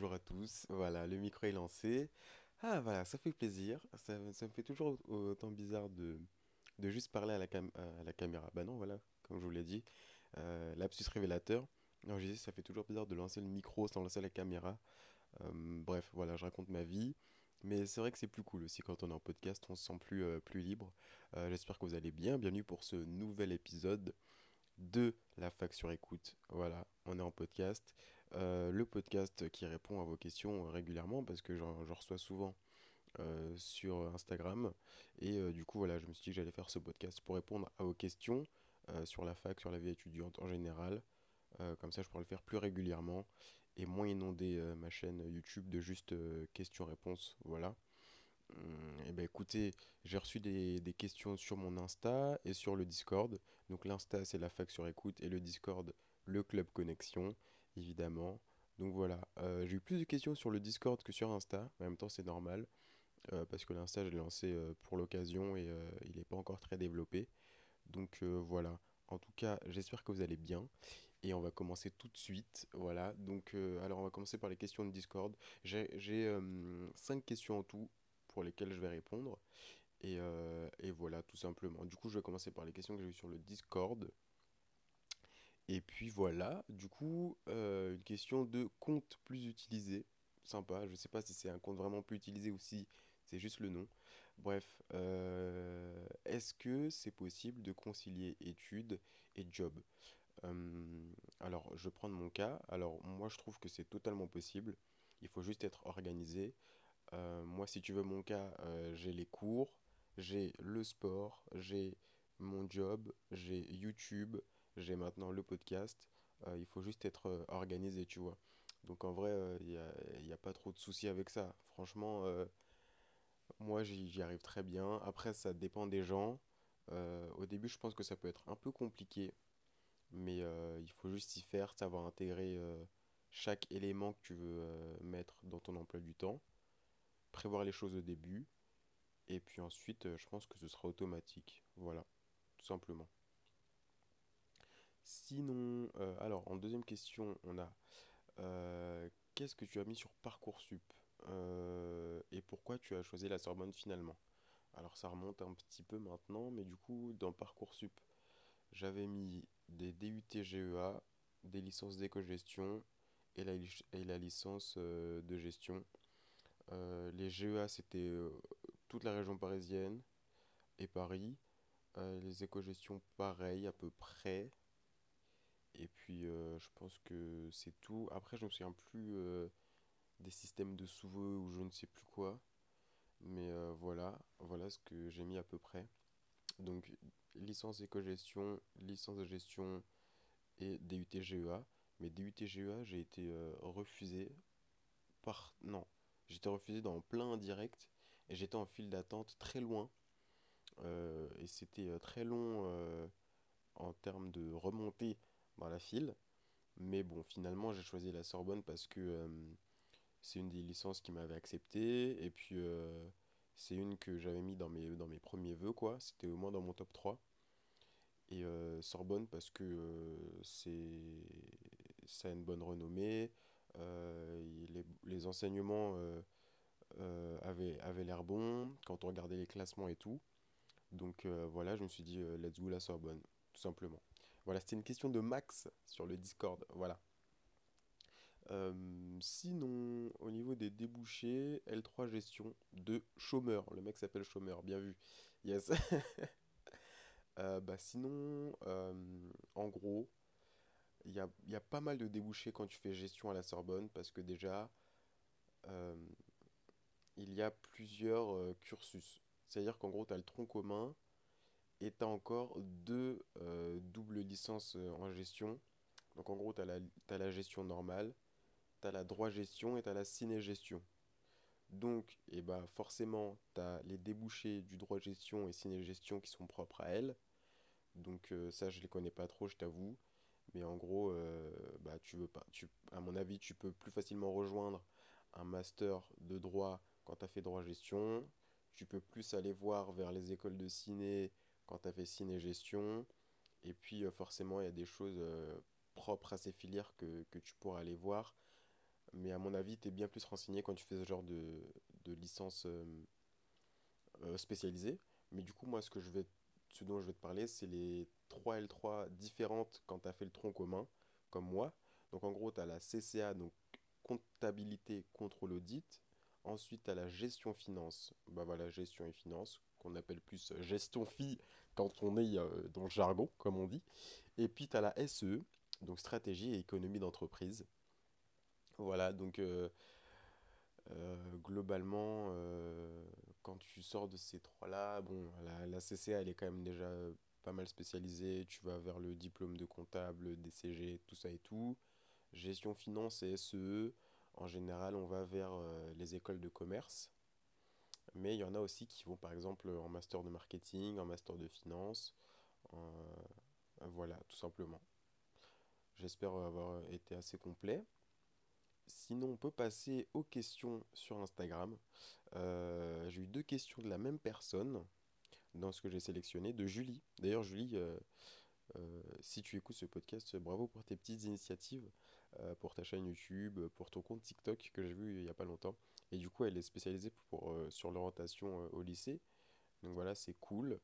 bonjour à tous. Voilà, le micro est lancé. Ah voilà, ça fait plaisir. Ça, me fait toujours autant bizarre de, de juste parler à la, cam- à la caméra. Bah non, voilà, comme je vous l'ai dit, euh, révélateur. Non, je disais, ça fait toujours bizarre de lancer le micro sans lancer la caméra. Euh, bref, voilà, je raconte ma vie. Mais c'est vrai que c'est plus cool aussi quand on est en podcast, on se sent plus, euh, plus libre. Euh, j'espère que vous allez bien. Bienvenue pour ce nouvel épisode de la fac sur écoute. Voilà, on est en podcast. Euh, le podcast qui répond à vos questions régulièrement parce que j'en reçois souvent euh, sur Instagram. Et euh, du coup, voilà, je me suis dit que j'allais faire ce podcast pour répondre à vos questions euh, sur la fac, sur la vie étudiante en général. Euh, comme ça, je pourrais le faire plus régulièrement et moins inonder euh, ma chaîne YouTube de juste euh, questions-réponses. Voilà. Hum, Et ben écoutez, j'ai reçu des, des questions sur mon Insta et sur le Discord. Donc l'Insta c'est la fac sur écoute et le Discord le club connexion, évidemment. Donc voilà, Euh, j'ai eu plus de questions sur le Discord que sur Insta. En même temps c'est normal euh, parce que l'Insta je l'ai lancé euh, pour l'occasion et il n'est pas encore très développé. Donc voilà. En tout cas, j'espère que vous allez bien et on va commencer tout de suite. Voilà. Donc alors on va commencer par les questions de Discord. J'ai j'ai, euh, cinq questions en tout pour lesquelles je vais répondre. Et, et voilà, tout simplement. Du coup, je vais commencer par les questions que j'ai eues sur le Discord. Et puis voilà, du coup, euh, une question de compte plus utilisé. Sympa, je sais pas si c'est un compte vraiment plus utilisé ou si c'est juste le nom. Bref, euh, est-ce que c'est possible de concilier études et job? Euh, alors, je vais prendre mon cas. Alors, moi, je trouve que c'est totalement possible. Il faut juste être organisé. Moi, si tu veux mon cas, j'ai les cours, j'ai le sport, j'ai mon job, j'ai YouTube, j'ai maintenant le podcast. Euh, il faut juste être euh, organisé, tu vois. Donc en vrai, il n'y a, y a pas trop de soucis avec ça. Franchement, euh, moi, j'y arrive très bien. Après, ça dépend des gens. Euh, au début, je pense que ça peut être un peu compliqué, mais euh, il faut juste s'y faire, savoir intégrer euh, chaque élément que tu veux euh, mettre dans ton emploi du temps prévoir les choses au début, et puis ensuite, euh, je pense que ce sera automatique. Voilà, tout simplement. Sinon, euh, alors, en deuxième question, on a euh, qu'est-ce que tu as mis sur Parcoursup? Euh, et pourquoi tu as choisi la Sorbonne finalement? Alors, ça remonte un petit peu maintenant, mais du coup, dans Parcoursup, j'avais mis des DUT GEA, des licences d'éco-gestion et la, et la licence de gestion. Les GEA, c'était toute la région parisienne et Paris. Les éco-gestions, pareil, à peu près. Et puis, euh, je pense que c'est tout. Après, je ne me souviens plus euh, des systèmes de sous-vœux ou je ne sais plus quoi. Mais euh, voilà, voilà ce que j'ai mis à peu près. Donc, licence éco-gestion, licence de gestion et DUT GEA. Mais DUT GEA, j'ai été refusé par... Non, j'étais refusé dans plein indirect et j'étais en file d'attente très loin. Et c'était très long en termes de remontée la file. Mais bon, finalement, j'ai choisi la Sorbonne parce que euh, c'est une des licences qui m'avait accepté. Et puis, euh, c'est une que j'avais mis dans mes, dans mes premiers vœux, quoi. C'était au moins dans mon top trois Et euh, Sorbonne parce que c'est, ça a une bonne renommée. les, les enseignements avaient, avaient l'air bons quand on regardait les classements et tout. Donc voilà, je me suis dit, let's go la Sorbonne, tout simplement. Voilà, c'était une question de Max sur le Discord. Voilà. Euh, sinon, au niveau des débouchés, L3 gestion de chômeur. Le mec s'appelle chômeur, bien vu. Yes. Euh, bah sinon, euh, en gros, il y a, y a pas mal de débouchés quand tu fais gestion à la Sorbonne parce que déjà, il y a plusieurs cursus. C'est-à-dire qu'en gros, tu as le tronc commun et tu as encore deux euh, doubles licences euh, en gestion. Donc en gros, tu as la, gestion normale, tu as la droit gestion et tu as la ciné-gestion. Donc, et bah forcément, tu as les débouchés du droit gestion et ciné-gestion qui sont propres à elles. Donc euh, ça, je les connais pas trop, je t'avoue. Mais en gros, bah, tu veux pas, tu, à mon avis, tu peux plus facilement rejoindre un master de droit quand tu as fait droit gestion. Tu peux plus aller voir vers les écoles de ciné quand tu as fait ciné-gestion. Et puis, euh, forcément, il y a des choses euh, propres à ces filières que, que tu pourras aller voir Mais à mon avis, tu es bien plus renseigné quand tu fais ce genre de, de licence euh, spécialisée. Mais du coup, moi, ce que je vais, ce dont je vais te parler, c'est les 3 L3 différentes quand tu as fait le tronc commun, comme moi. Donc en gros, tu as la CCA, donc comptabilité, contrôle audit. Ensuite, tu as la gestion finance. Bah voilà, gestion et finance, qu'on appelle plus gestion FI quand on est euh, dans le jargon, comme on dit. Et puis, tu as la SE, donc stratégie et économie d'entreprise. Voilà, donc euh, euh, globalement, euh, quand tu sors de ces trois-là, bon, la, la CCA, elle est quand même déjà pas mal spécialisée. Tu vas vers le diplôme de comptable, DCG, tout ça et tout. Gestion finance et SEE, en général, on va vers les écoles de commerce. Mais il y en a aussi qui vont par exemple en master de marketing, en master de finance. voilà, tout simplement. J'espère avoir été assez complet. Sinon, on peut passer aux questions sur Instagram. Euh, j'ai eu deux questions de la même personne dans ce que j'ai sélectionné, de Julie. D'ailleurs, Julie, euh, euh, si tu écoutes ce podcast, bravo pour tes petites initiatives, pour ta chaîne YouTube, pour ton compte TikTok que j'ai vu il n'y a pas longtemps. Et du coup, elle est spécialisée pour, sur l'orientation au lycée. Donc voilà, c'est cool.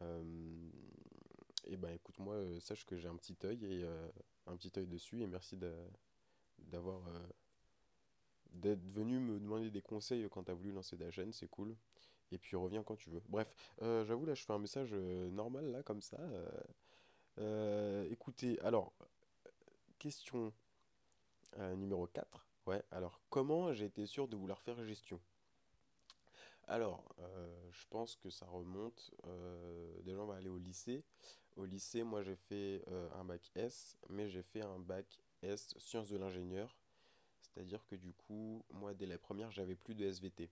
et ben écoute, moi, sache que j'ai un petit œil et un petit œil dessus. Et merci d'avoir euh, d'être venu me demander des conseils quand t'as voulu lancer ta chaîne, c'est cool. Et puis reviens quand tu veux. Bref, euh, j'avoue là je fais un message euh, normal là comme ça. Écoutez, alors, question numéro 4. Ouais, alors comment j'ai été sûr de vouloir faire gestion? Alors, je pense que ça remonte. déjà on va aller au lycée. Au lycée, moi j'ai fait un bac S, mais j'ai fait un bac S, sciences de l'ingénieur. C'est-à-dire que du coup, moi, dès la première, j'avais plus de SVT.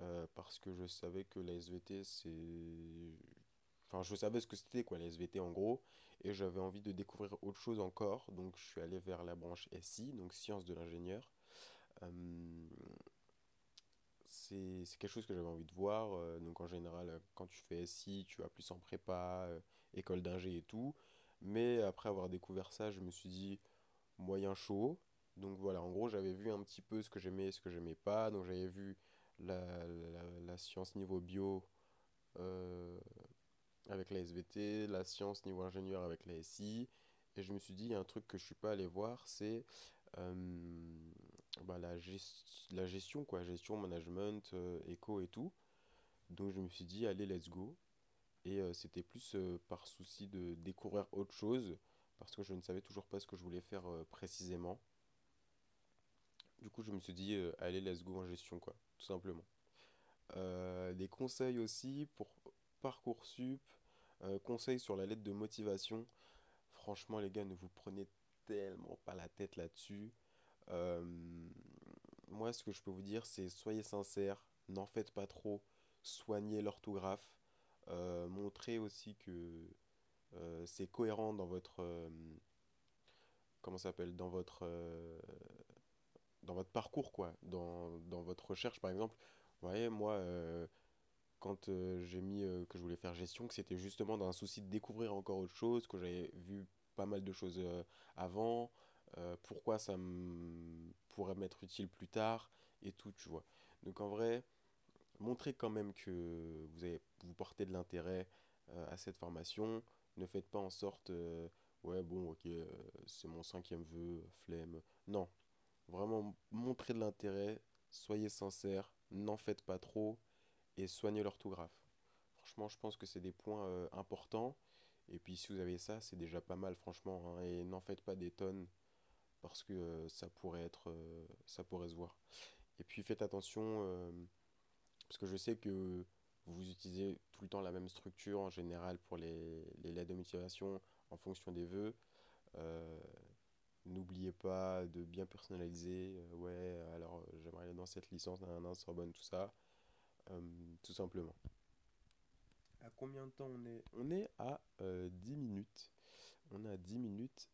Euh, parce que je savais que la SVT, c'est... Enfin, je savais ce que c'était, quoi, la SVT en gros. Et j'avais envie de découvrir autre chose encore. Donc, je suis allé vers la branche SI, donc sciences de l'ingénieur. Euh, c'est quelque chose que j'avais envie de voir. Euh, donc, en général, quand tu fais SI, tu vas plus en prépa, école d'ingé et tout. Mais après avoir découvert ça, je me suis dit moyen chaud. Donc voilà, en gros, j'avais vu un petit peu ce que j'aimais et ce que j'aimais pas. Donc j'avais vu la, la, science niveau bio euh, avec la SVT, la science niveau ingénieur avec la SI. Et je me suis dit, il y a un truc que je suis pas allé voir, c'est euh, bah, la, la gestion, quoi, gestion, management, euh, éco et tout. Donc je me suis dit, allez, let's go. Et c'était plus par souci de découvrir autre chose parce que je ne savais toujours pas ce que je voulais faire euh, précisément. Du coup, je me suis dit, euh, allez, let's go en gestion, quoi, tout simplement. Euh, des conseils aussi pour Parcoursup, conseils sur la lettre de motivation. Franchement, les gars, ne vous prenez tellement pas la tête là-dessus. moi, ce que je peux vous dire, c'est soyez sincères, n'en faites pas trop, soignez l'orthographe, montrez aussi que euh, c'est cohérent dans votre euh, comment s'appelle dans votre euh, dans votre parcours quoi dans, dans, votre recherche par exemple vous voyez moi quand j'ai mis que je voulais faire gestion que c'était justement dans un souci de découvrir encore autre chose que j'avais vu pas mal de choses avant pourquoi ça pourrait m'être utile plus tard et tout tu vois. Donc en vrai montrez quand même que vous avez vous portez de l'intérêt à cette formation. Ne faites pas en sorte, euh, ouais, bon, ok, euh, c'est mon cinquième vœu, flemme. Non, vraiment montrez de l'intérêt, soyez sincère, n'en faites pas trop et soignez l'orthographe. Franchement, je pense que c'est des points euh, importants. Et puis si vous avez ça, c'est déjà pas mal, franchement. Hein, et n'en faites pas des tonnes parce que ça pourrait être, ça pourrait se voir. Et puis faites attention parce que je sais que vous utilisez tout le temps la même structure en général pour les, lettres de motivation en fonction des vœux. Euh, n'oubliez pas de bien personnaliser. Euh, ouais, alors euh, j'aimerais dans cette licence, nan, Sorbonne, tout ça. Tout simplement. À combien de temps on est On est à 10 minutes. On est à 10 minutes.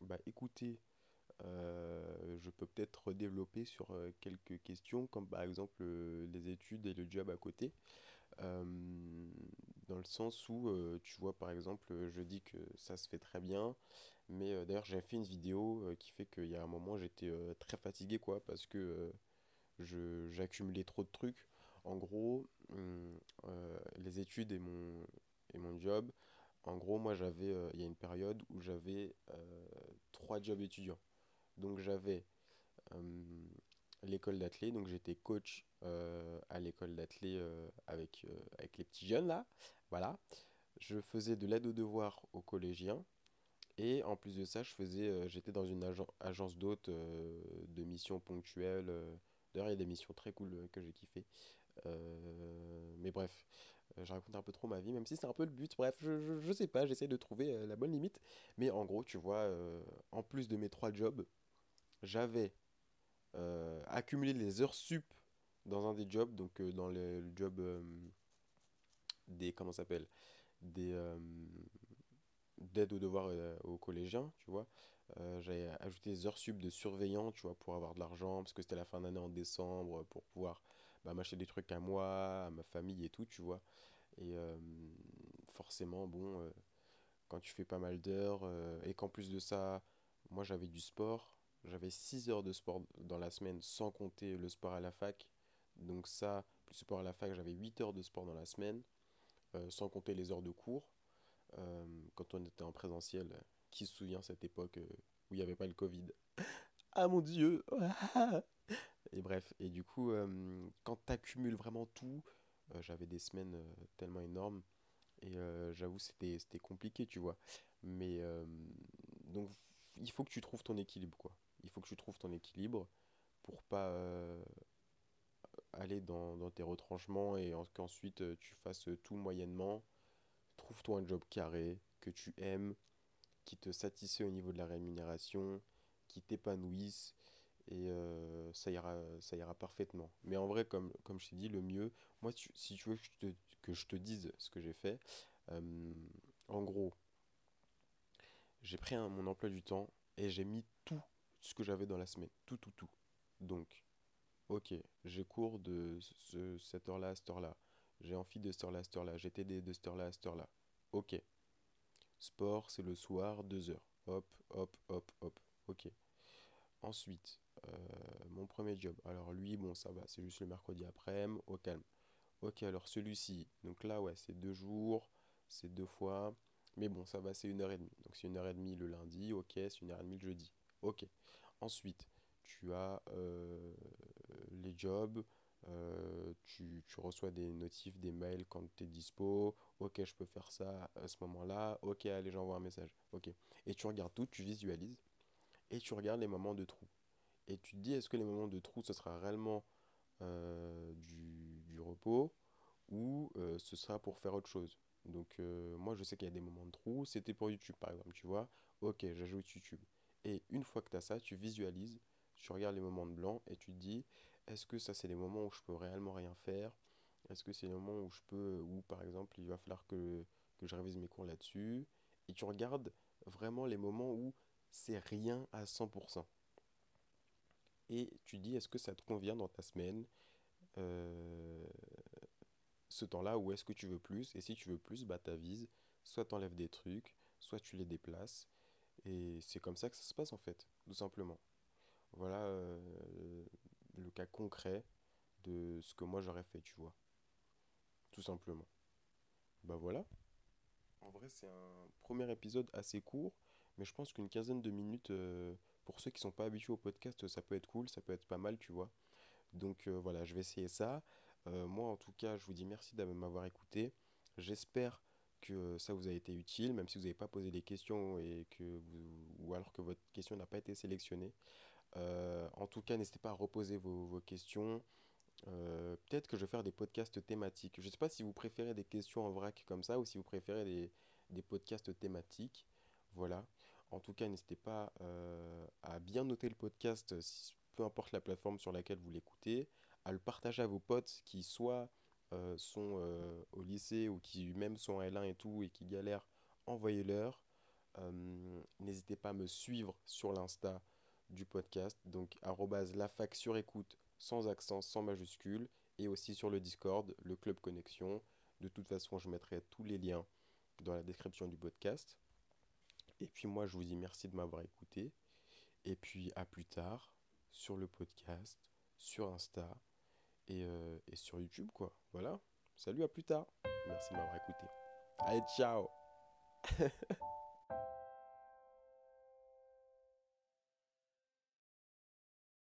bah écoutez, euh, je peux peut-être développer sur euh, quelques questions, comme par exemple euh, les études et le job à côté. dans le sens où, tu vois, par exemple, je dis que ça se fait très bien, Mais euh, d'ailleurs, j'avais fait une vidéo euh, qui fait qu'il y a un moment, j'étais euh, très fatigué, quoi, parce que euh, j'accumulais trop de trucs. En gros, hum, euh, les études et mon, et mon job, en gros, moi, j'avais, euh, il y a une période où j'avais euh, trois jobs étudiants. Donc, j'avais hum, l'école d'athlé, donc j'étais coach à l'école d'athlé euh, avec, avec les petits jeunes, là. Voilà. Je faisais de l'aide aux devoirs aux collégiens. Et en plus de ça, je faisais, j'étais dans une agen- agence d'hôtes de missions ponctuelles. D'ailleurs, il y a des missions très cool euh, que j'ai kiffé. Euh, mais bref, euh, je raconte un peu trop ma vie, même si c'est un peu le but. Bref, je, je, sais pas, j'essaie de trouver la bonne limite. Mais en gros, tu vois, en plus de mes trois jobs, j'avais accumulé les heures sup dans un des jobs, donc dans le, job des, comment s'appelle, des, d'aide aux devoirs aux collégiens, tu vois. Euh, j'avais ajouté des heures sup de surveillant, tu vois, pour avoir de l'argent, parce que c'était la fin d'année en décembre, pour pouvoir bah, m'acheter des trucs à moi, à ma famille et tout, tu vois. Et euh, forcément, bon, euh, quand tu fais pas mal d'heures, et qu'en plus de ça, moi j'avais du sport, j'avais 6 heures de sport dans la semaine, sans compter le sport à la fac. Donc ça, plus sport à la fac, j'avais 8 heures de sport dans la semaine, sans compter les heures de cours quand on était en présentiel. Qui se souvient cette époque euh, où il n'y avait pas le Covid? Ah mon Dieu! Et bref, et du coup, euh, quand tu accumules vraiment tout, euh, j'avais des semaines tellement énormes et j'avoue c'était c'était compliqué, tu vois. Mais donc il faut que tu trouves ton équilibre, quoi. Il faut que tu trouves ton équilibre pour pas aller dans, dans tes retranchements et en- qu'ensuite tu fasses tout moyennement. Trouve-toi un job carré que tu aimes qui te satisfait au niveau de la rémunération, qui t'épanouisse, et euh, ça ira, ça ira parfaitement. Mais en vrai, comme, comme je t'ai dit, le mieux, moi, si tu veux que je te, que je te dise ce que j'ai fait, euh, en gros, j'ai pris mon emploi du temps et j'ai mis tout ce que j'avais dans la semaine. Tout, tout, tout. Donc, ok, j'ai cours de ce, cette heure-là à cette heure-là. J'ai amphi de cette heure-là à cette heure-là. J'ai TD de cette heure-là à cette heure-là. Ok. Sport, c'est le soir, deux heures. Hop, hop, hop, hop. Ok. Ensuite, euh, mon premier job. Alors lui, bon, ça va, c'est juste le mercredi après-midi, au calme. Ok, alors celui-ci. Donc là, ouais, c'est deux jours, c'est deux fois. Mais bon, ça va, c'est une heure et demie. Donc c'est une heure et demie le lundi, ok, c'est une heure et demie le jeudi. Ok. Ensuite, tu as euh, les jobs, euh, tu, tu reçois des notifs, des mails quand tu es dispo. Ok, je peux faire ça à ce moment-là. Ok, allez, j'envoie un message. Ok. Et tu regardes tout, tu visualises et tu regardes les moments de trou. Et tu te dis, est-ce que les moments de trou, ce sera réellement euh, du, du repos ou euh, ce sera pour faire autre chose? Donc moi, je sais qu'il y a des moments de trou. C'était pour YouTube, par exemple, tu vois. Ok, j'ajoute YouTube. Et une fois que tu as ça, tu visualises, tu regardes les moments de blanc et tu te dis, est-ce que ça, c'est les moments où je peux réellement rien faire? Est-ce que c'est les moments où je peux, où par exemple, il va falloir que, je révise mes cours là-dessus? Et tu regardes vraiment les moments où c'est rien à 100%. Et tu dis, est-ce que ça te convient dans ta semaine, euh, ce temps-là, ou est-ce que tu veux plus? Et si tu veux plus, bah t'avises, soit t'enlèves des trucs, soit tu les déplaces. Et c'est comme ça que ça se passe en fait, tout simplement. Voilà euh, le cas concret de ce que moi j'aurais fait, tu vois, tout simplement. Bah voilà. En vrai, c'est un premier épisode assez court, mais je pense qu'une quinzaine de minutes, euh, pour ceux qui sont pas habitués au podcast, ça peut être cool, ça peut être pas mal, tu vois. Donc euh, voilà, je vais essayer ça. Euh, moi, en tout cas, je vous dis merci de m'avoir écouté. J'espère que ça vous a été utile, même si vous n'avez pas posé des questions et que ou alors que votre question n'a pas été sélectionnée. Euh, en tout cas, n'hésitez pas à reposer vos, vos questions. Euh, peut-être que je vais faire des podcasts thématiques. Je ne sais pas si vous préférez des questions en vrac comme ça ou si vous préférez des, des podcasts thématiques. Voilà. En tout cas, n'hésitez pas euh, à bien noter le podcast, peu importe la plateforme sur laquelle vous l'écoutez, à le partager à vos potes qui soit sont au lycée ou qui même sont en L1 et tout et qui galèrent, envoyez-leur. N'hésitez pas à me suivre sur l'Insta du podcast, donc arrobase lafac sur écoute, sans accent, sans majuscule, et aussi sur le Discord, le Club Connexion. De toute façon, je mettrai tous les liens dans la description du podcast. Et puis moi, je vous dis merci de m'avoir écouté. Et puis à plus tard sur le podcast, sur Insta et, euh, sur YouTube, quoi. Voilà. Salut, à plus tard. Merci de m'avoir écouté. Allez, ciao